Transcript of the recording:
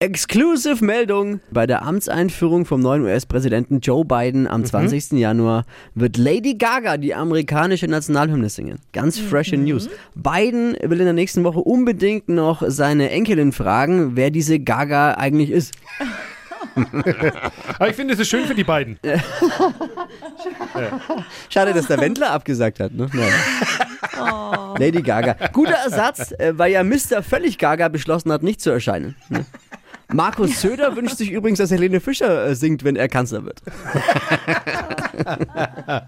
Exclusive Meldung. Bei der Amtseinführung vom neuen US-Präsidenten Joe Biden am 20. Januar wird Lady Gaga die amerikanische Nationalhymne singen. Ganz freshe News. Biden will in der nächsten Woche unbedingt noch seine Enkelin fragen, wer diese Gaga eigentlich ist. Aber ich finde, es ist schön für die beiden. Schade, dass der Wendler abgesagt hat. Ne? Naja. Lady Gaga. Guter Ersatz, äh, weil ja Mr. Völlig Gaga beschlossen hat, nicht zu erscheinen. Ne? Markus Söder wünscht sich übrigens, dass Helene Fischer äh, singt, wenn er Kanzler wird.